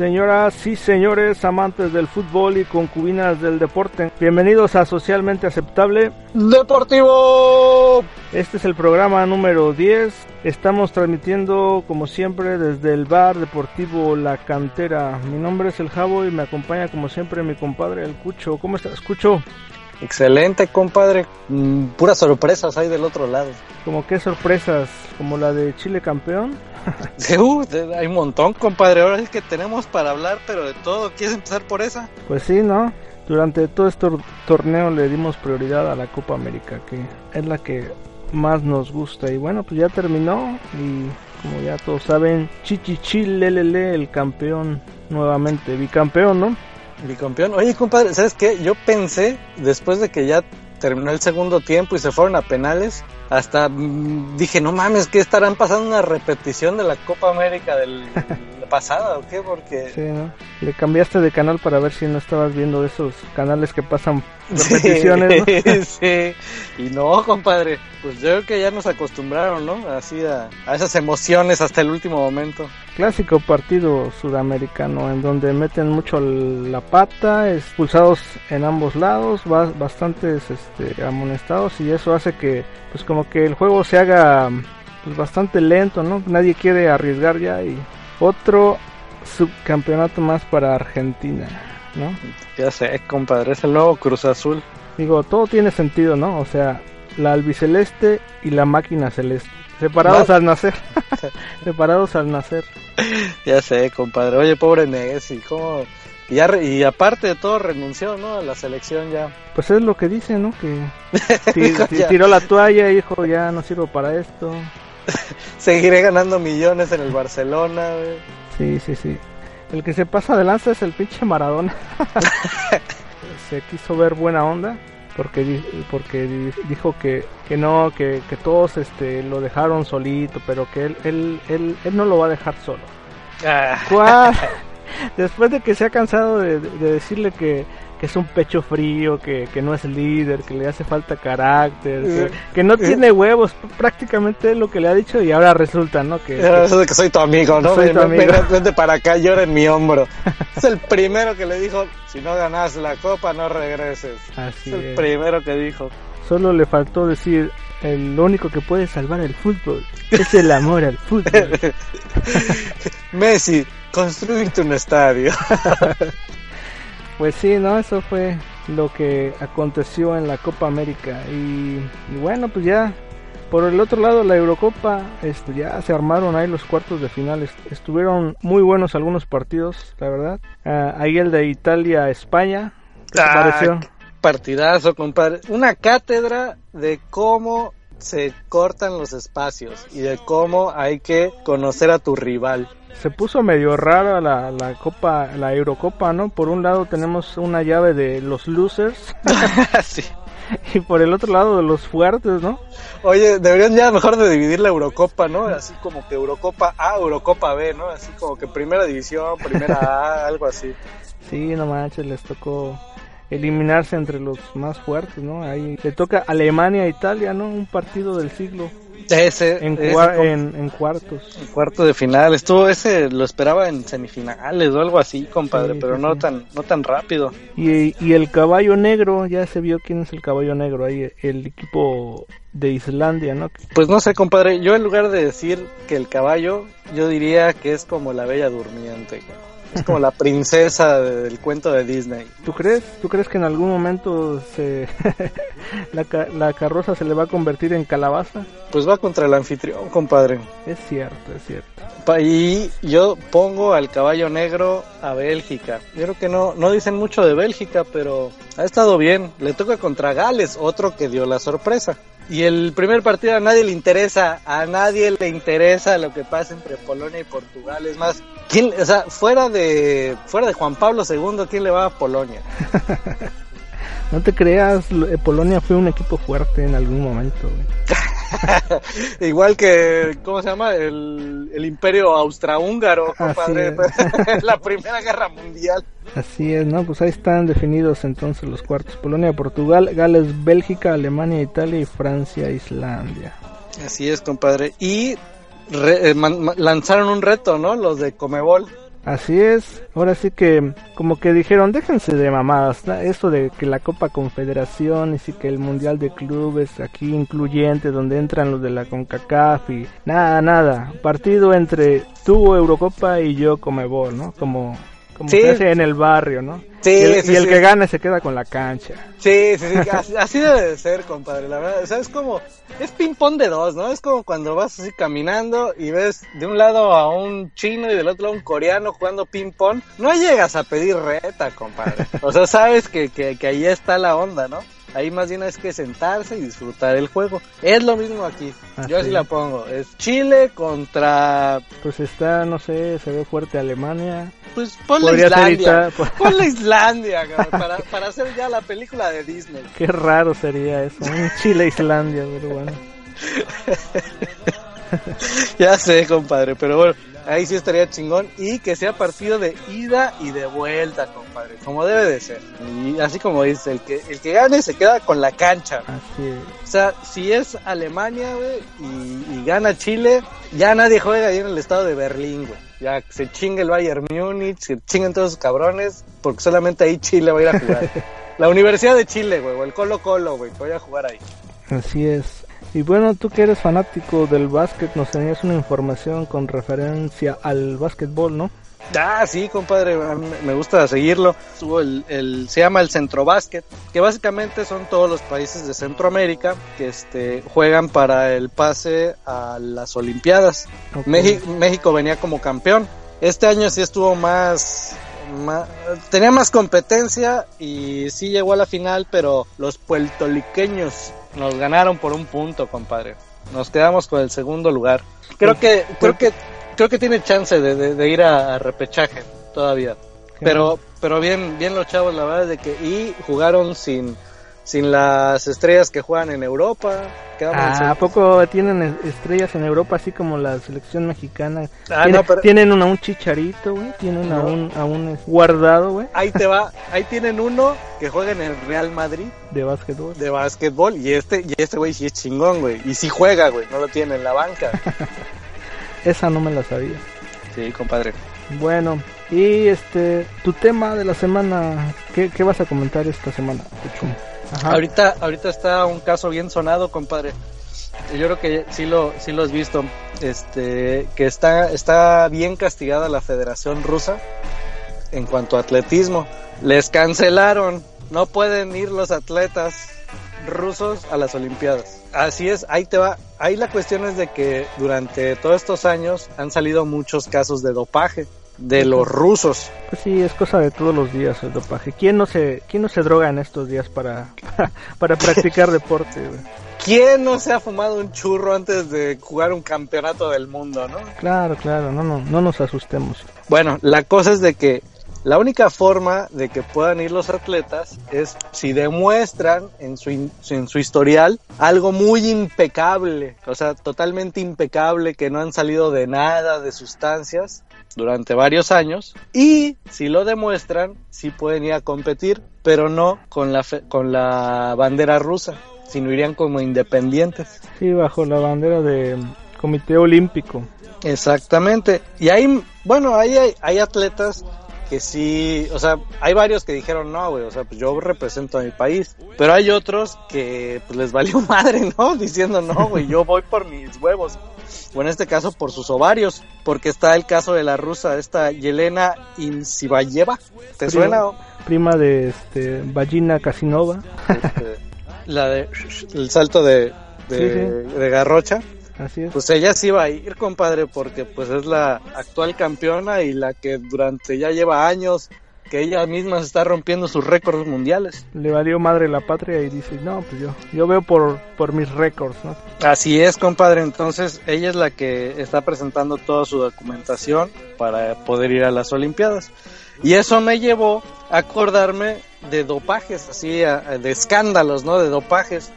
Señoras y señores amantes del fútbol y concubinas del deporte, bienvenidos a Socialmente Aceptable Deportivo. Este es el programa número 10. Estamos transmitiendo como siempre desde el bar deportivo La Cantera. Mi nombre es El Jabo y me acompaña como siempre mi compadre El Cucho. ¿Cómo estás, Cucho? Excelente, compadre. Mm, puras sorpresas hay del otro lado. ¿Como qué sorpresas? ¿Como la de Chile campeón? Uh, hay un montón, compadre. Ahora es que tenemos para hablar, pero de todo. ¿Quieres empezar por esa? Pues sí, ¿no? Durante todo este torneo le dimos prioridad a la Copa América, que es la que más nos gusta. Y bueno, pues ya terminó y como ya todos saben, Chichichilelele, el campeón nuevamente, bicampeón, ¿no? Bicampeón. Oye, compadre, ¿sabes qué? Yo pensé, después de que ya terminó el segundo tiempo y se fueron a penales, hasta mm, dije, no mames, que estarán pasando una repetición de la Copa América del pasada o qué? Porque... Sí, ¿no? Le cambiaste de canal para ver si no estabas viendo esos canales que pasan repeticiones, ¿no? sí, y no, compadre, pues yo creo que ya nos acostumbraron, ¿no? Así a, a esas emociones hasta el último momento. Clásico partido sudamericano en donde meten mucho la pata, expulsados en ambos lados, bastantes este, amonestados y eso hace que pues como que el juego se haga pues bastante lento, ¿no? Nadie quiere arriesgar ya y otro subcampeonato más para Argentina, ¿no? Ya sé, compadre, es el nuevo Cruz Azul. Digo, todo tiene sentido, ¿no? O sea, la albiceleste y la máquina celeste. Separados al nacer. Separados al nacer. Ya sé, compadre. Oye, pobre Messi, ¿cómo...? Y, y aparte de todo renunció, ¿no? A la selección ya. Pues es lo que dice, ¿no? Que tiró la toalla y dijo, ya no sirvo para esto. Seguiré ganando millones en el Barcelona, Sí, sí, sí. El que se pasa de lanza es el pinche Maradona. se quiso ver buena onda porque porque dijo que, que no, que, que, todos este lo dejaron solito, pero que él él, él, él no lo va a dejar solo. Ah. Después de que se ha cansado de decirle que que es un pecho frío, que, que no es líder, que le hace falta carácter, que, no tiene huevos, prácticamente es lo que le ha dicho y ahora resulta, ¿no? Que, Eso de que soy tu amigo, ¿no? Soy tu amigo. Vente para acá, llora en mi hombro. es el primero que le dijo, si no ganas la copa, no regreses. Así es el primero que dijo. Solo le faltó decir, el, lo único que puede salvar el fútbol es el amor al fútbol. Messi, construirte un estadio. Pues sí, ¿no? Eso fue lo que aconteció en la Copa América. Y, bueno, pues ya por el otro lado, la Eurocopa, este, ya se armaron ahí los cuartos de finales. Estuvieron muy buenos algunos partidos, la verdad. Ah, ahí el de Italia-España. ¿Qué te ah, pareció? Partidazo, compadre. Una cátedra de cómo se cortan los espacios y de cómo hay que conocer a tu rival se puso medio rara la, la copa, la Eurocopa, ¿no? Por un lado tenemos una llave de los losers. sí. Y por el otro lado de los fuertes, ¿no? Oye, deberían ya mejor de dividir la Eurocopa, ¿no? Así como que Eurocopa A, Eurocopa B, ¿no? Así como que primera división, primera A, algo así. Sí, no manches, les tocó eliminarse entre los más fuertes, ¿no? Ahí le toca Alemania e Italia, ¿no? Un partido del siglo. Ese, en, en, cuartos. En cuarto de final. Estuvo ese, lo esperaba en semifinales o algo así, compadre, pero no tan no tan rápido. Y, y, el caballo negro, ya se vio quién es el caballo negro ahí, el equipo de Islandia, ¿no? Pues no sé, compadre, yo en lugar de decir que el caballo, yo diría que es como la bella durmiente. Es como la princesa del cuento de Disney. ¿Tú crees? ¿Tú crees que en algún momento se la, la, carroza se le va a convertir en calabaza? Pues va contra el anfitrión, compadre. Es cierto, es cierto. Y yo pongo al caballo negro a Bélgica. Yo creo que no, no dicen mucho de Bélgica, pero ha estado bien. Le toca contra Gales, otro que dio la sorpresa. Y el primer partido a nadie le interesa, a nadie le interesa lo que pasa entre Polonia y Portugal. Es más, ¿quién, o sea, fuera de, fuera de Juan Pablo II, ¿quién le va a Polonia? no te creas, eh, Polonia fue un equipo fuerte en algún momento. Igual que, ¿cómo se llama? El, el imperio austrohúngaro, compadre. la Primera Guerra Mundial. Así es, ¿no? Pues ahí están definidos entonces los cuartos. Polonia, Portugal, Gales, Bélgica, Alemania, Italia y Francia, Islandia. Así es, compadre. Y eh, lanzaron un reto, ¿no? Los de Comebol. Así es, ahora sí que como que dijeron, déjense de mamadas, esto de que la Copa Confederación y sí que el Mundial de Clubes aquí incluyente donde entran los de la CONCACAF y nada, nada, partido entre tu Eurocopa y yo Comebol, ¿no? Como como se hace en el barrio, ¿no? Sí, y el, sí, y el sí. que gane se queda con la cancha. Sí, sí, sí, así, debe de ser, compadre, la verdad. O sea, es como, es ping-pong de dos, ¿no? Es como cuando vas así caminando y ves de un lado a un chino y del otro lado a un coreano jugando ping-pong. No llegas a pedir reta, compadre. O sea, sabes que, que, que ahí está la onda, ¿no? Ahí más bien es que sentarse y disfrutar el juego. Es lo mismo aquí. Yo Así así la pongo. Es Chile contra, Pues está, no sé, se ve fuerte Alemania. pues ponle Islandia. Ponle Islandia, cabrón, para, para hacer ya la película de Disney. Qué raro sería eso, un Chile-Islandia, pero bueno. Ya sé, compadre, pero bueno, ahí sí estaría chingón y que sea partido de ida y de vuelta, compadre, como debe de ser. Y así como dice, el que el que gane se queda con la cancha. Así es. O sea, si es Alemania, güey, y, y gana Chile, ya nadie juega ahí en el estado de Berlín, güey. Ya se chinga el Bayern Múnich, se chingan todos esos cabrones, porque solamente ahí Chile va a ir a jugar. La Universidad de Chile, güey, o el Colo Colo, güey, que vaya a jugar ahí. Así es. Y bueno, tú que eres fanático del básquet, nos tenías una información con referencia al básquetbol, ¿no? Ah, sí, compadre, me gusta seguirlo. El, el- se llama el Centro Básquet, que básicamente son todos los países de Centroamérica que este, juegan para el pase a las Olimpiadas. México, México venía como campeón. Este año sí estuvo más, más- tenía más competencia y sí llegó a la final, pero los puertoliqueños nos ganaron por un punto, compadre. Nos quedamos con el segundo lugar. Creo que, creo que, creo que tiene chance de, de- de ir a, a repechaje todavía. Pero, pero bien, bien los chavos, la verdad, de que, y jugaron sin, sin las estrellas que juegan en Europa. Ah, ¿A poco tienen es- estrellas en Europa así como la selección mexicana? Ah, Tiene- no, pero- Tienen una, un chicharito, güey. Tienen a No. un, a un guardado, güey, Ahí te va, ahí tienen uno que juega en el Real Madrid de básquetbol. de básquetbol y este, y este güey sí es chingón, güey. Y sí juega, güey, no lo tiene en la banca. Esa no me la sabía. Sí, compadre. Bueno, y este, tu tema de la semana, ¿qué, qué vas a comentar esta semana? Ahorita, ahorita está un caso bien sonado, compadre. Yo creo que sí lo, sí lo has visto. Este, que está, está bien castigada la Federación Rusa en cuanto a atletismo. Les cancelaron. No pueden ir los atletas rusos a las Olimpiadas. Así es, ahí te va. Ahí la cuestión es de que durante todos estos años han salido muchos casos de dopaje de los rusos. Pues sí, es cosa de todos los días el dopaje. ¿Quién no se, quién no se droga en estos días para, para practicar deporte, güey? ¿Quién no se ha fumado un churro antes de jugar un campeonato del mundo, no? Claro, claro, no, no, no nos asustemos. Bueno, la cosa es de que la única forma de que puedan ir los atletas es si demuestran en su, in- en su historial algo muy impecable, o sea, totalmente impecable, que no han salido de nada de sustancias durante varios años y si lo demuestran, sí pueden ir a competir, pero no con la, fe- con la bandera rusa, sino irían como independientes. Sí, bajo la bandera de Comité Olímpico. Exactamente. Y hay, bueno, ahí hay, hay atletas que sí, o sea, hay varios que dijeron no, güey, o sea, pues yo represento a mi país, pero hay otros que pues les valió madre, ¿no? Diciendo no, güey, yo voy por mis huevos, o en este caso por sus ovarios, porque está el caso de la rusa, esta Yelena Insibayeva, ¿te Prima- suena? Prima de este, Vagina Casinova. Este, la de el salto de, de, Sí, de garrocha. Así es. Pues ella sí va a ir, compadre, porque pues es la actual campeona y la que durante ya lleva años que ella misma se está rompiendo sus récords mundiales. Le valió madre la patria y dice, no, pues yo, yo veo por, por mis récords, ¿no? Así es, compadre. Entonces ella es la que está presentando toda su documentación para poder ir a las Olimpiadas. Y eso me llevó a acordarme de dopajes, así, de escándalos, ¿no? De dopajes.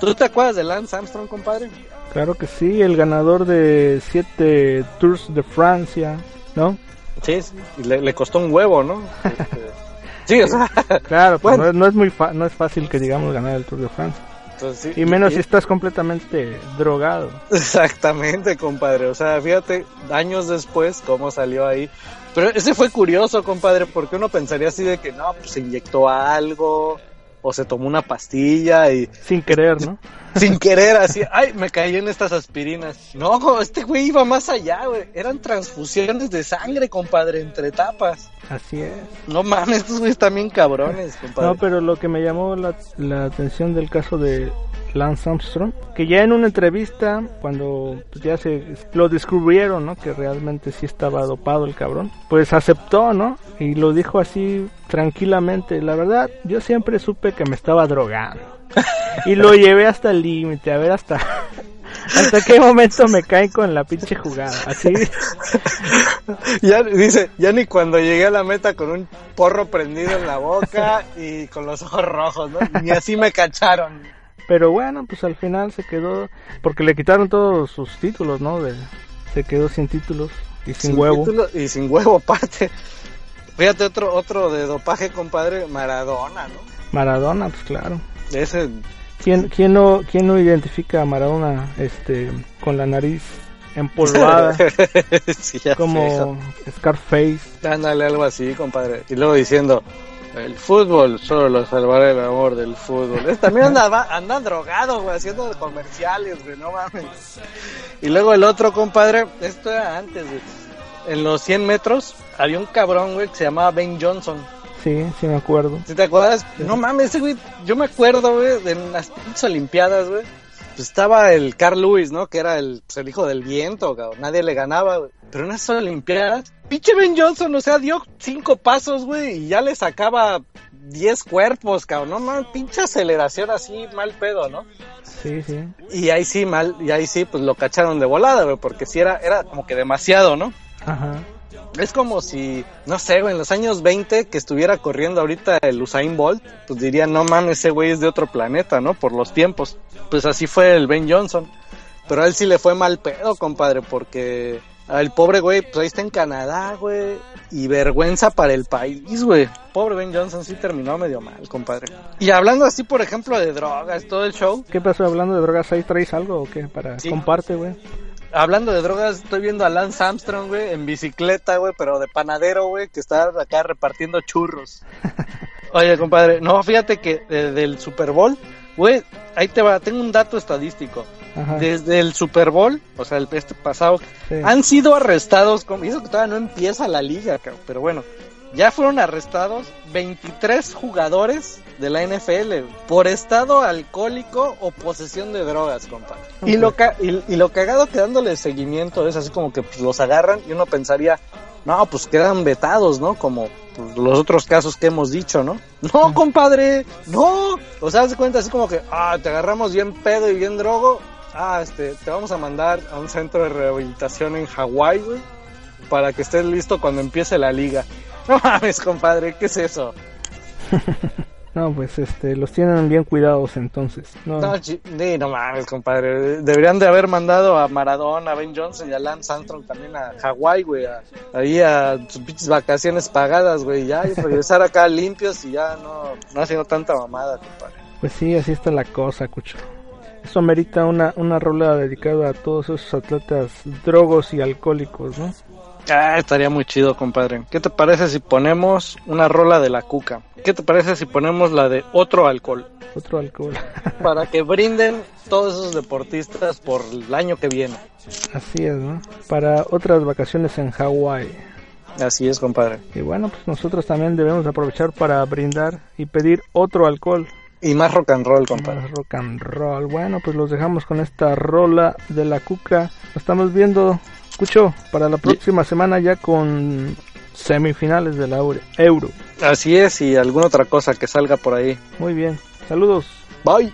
¿Tú te acuerdas de Lance Armstrong, compadre? Claro que sí, el ganador de siete Tours de Francia, ¿no? Sí, le, le costó un huevo, ¿no? Este, sí, o sea, Claro, pues Bueno. no, no es muy fa- no es fácil que digamos ganar el Tour de Francia. entonces, sí, Y menos y- si estás completamente drogado. Exactamente, compadre. O sea, fíjate, años después, cómo salió ahí. Pero ese fue curioso, compadre, porque uno pensaría así de que no, pues se inyectó algo o se tomó una pastilla y... Sin querer, ¿no? Sin querer, así, ay, me caí en estas aspirinas. No, este güey iba más allá, güey. Eran transfusiones de sangre, compadre, entre tapas. Así es. No mames, estos güeyes también cabrones, compadre. No, pero lo que me llamó la, la atención del caso de Lance Armstrong, que ya en una entrevista, cuando pues, ya se lo descubrieron, ¿no? Que realmente sí estaba dopado el cabrón, pues aceptó, ¿no? Y lo dijo así tranquilamente. La verdad, yo siempre supe que me estaba drogando. y lo llevé hasta el límite, a ver hasta hasta qué momento me caen con la pinche jugada. Así. ya dice, ya ni cuando llegué a la meta con un porro prendido en la boca y con los ojos rojos, ¿no? Ni así me cacharon. Pero bueno, pues al final se quedó, porque le quitaron todos sus títulos, ¿no? De, se quedó sin títulos y sin, huevo. y sin huevo aparte. Fíjate otro otro de dopaje, compadre, Maradona, ¿no? Maradona, pues claro. Ese ¿Quién, quién no quién no identifica a Maradona este con la nariz empolvada sí, como Scarface? Ándale algo así, compadre. Y luego diciendo, el fútbol solo lo salvará el amor del fútbol. Es, también anda, anda drogado, güey, haciendo comerciales, güey, no mames. Y luego el otro, compadre, esto era antes, güey. En los 100 metros había un cabrón, güey, que se llamaba Ben Johnson. Sí, sí me acuerdo. ¿Sí te acuerdas? No mames, ese güey, yo me acuerdo, güey, de las pinches olimpiadas, güey. Pues estaba el Carl Lewis, ¿no? Que era el, pues, el hijo del viento, cabrón. Nadie le ganaba, güey. Pero en esas olimpiadas, pinche Ben Johnson, o sea, dio cinco pasos, güey, y ya le sacaba diez cuerpos, cabrón. No mames, pinche aceleración así, mal pedo, ¿no? Sí, sí. Y ahí sí, mal, y ahí sí, pues lo cacharon de volada, güey, porque sí era, era como que demasiado, ¿no? Ajá. Es como si, no sé, güey, en los años 20 que estuviera corriendo ahorita el Usain Bolt, pues dirían, no mames, ese güey es de otro planeta, ¿no? Por los tiempos. Pues así fue el Ben Johnson. Pero a él sí le fue mal pedo, compadre, porque el pobre güey, pues ahí está en Canadá, güey. Y vergüenza para el país, güey. Pobre Ben Johnson sí terminó medio mal, compadre. Y hablando así, por ejemplo, de drogas, todo el show. ¿Qué pasó hablando de drogas? ¿Ahí traes algo o qué? Para Sí. comparte, güey. Hablando de drogas, estoy viendo a Lance Armstrong, güey, en bicicleta, güey, pero de panadero, güey, que está acá repartiendo churros. Oye, compadre, no, fíjate que eh, del Super Bowl, güey, ahí te va, tengo un dato estadístico. Ajá. Desde el Super Bowl, o sea, el este pasado, Sí. han sido arrestados, como, eso que todavía no empieza la liga, pero bueno, ya fueron arrestados 23 jugadores de la NFL por estado alcohólico o posesión de drogas, compadre. Y, lo ca- y, y lo cagado que dándole seguimiento es así como que pues, los agarran y uno pensaría, no, pues quedan vetados, ¿no? Como pues, los otros casos que hemos dicho, ¿no? No, compadre, no. O sea, se cuenta así como que, ah, te agarramos bien pedo y bien drogo. Ah, este, te vamos a mandar a un centro de rehabilitación en Hawái, güey, para que estés listo cuando empiece la liga. No mames, compadre, ¿qué es eso? No, pues este, los tienen bien cuidados entonces. No, No, no mames, compadre. Deberían de haber mandado a Maradona, a Ben Johnson y a Lance Armstrong también a Hawái, güey. a- ahí a sus pinches vacaciones pagadas, güey. Ya, y regresar acá limpios y ya no, no haciendo tanta mamada, compadre. pues sí, así está la cosa, cucho. Eso amerita una, una rola dedicada a todos esos atletas drogos y alcohólicos, ¿no? Ah, estaría muy chido, compadre. ¿Qué te parece si ponemos una rola de la cuca? ¿Qué te parece si ponemos la de otro alcohol? Otro alcohol. Para que brinden todos esos deportistas por el año que viene. Así es, ¿no? Para otras vacaciones en Hawái. Así es, compadre. Y bueno, pues nosotros también debemos aprovechar para brindar y pedir otro alcohol. Y más rock and roll, compadre. Más rock and roll. Bueno, pues los dejamos con esta rola de la cuca. Nos estamos viendo, escucho, para la próxima semana ya con semifinales de la Euro- Euro. Así es, y alguna otra cosa que salga por ahí. Muy bien. Saludos. Bye.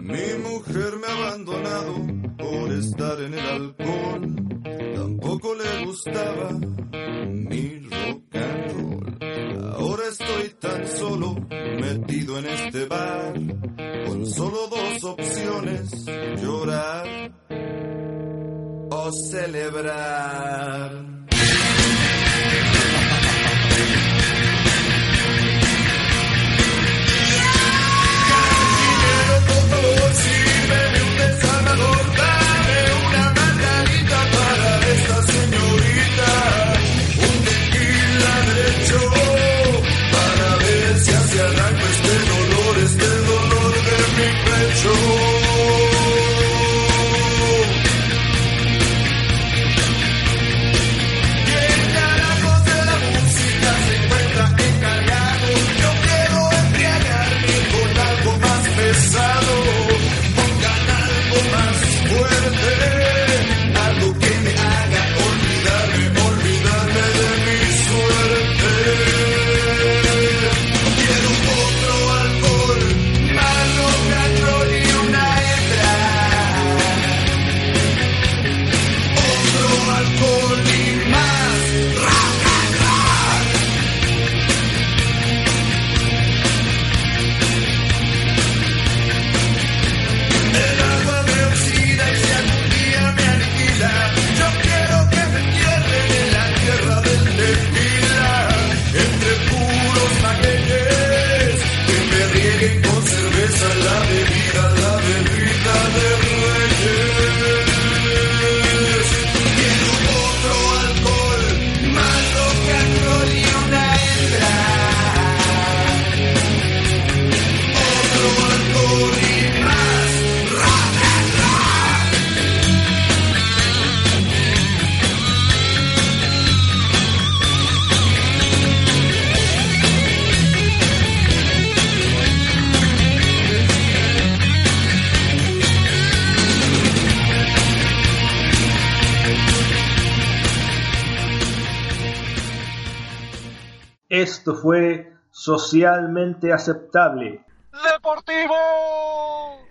Mi mujer me ha abandonado por estar en el alcohol. Tampoco le gustaba celebrar. Esto fue socialmente aceptable. Deportivo.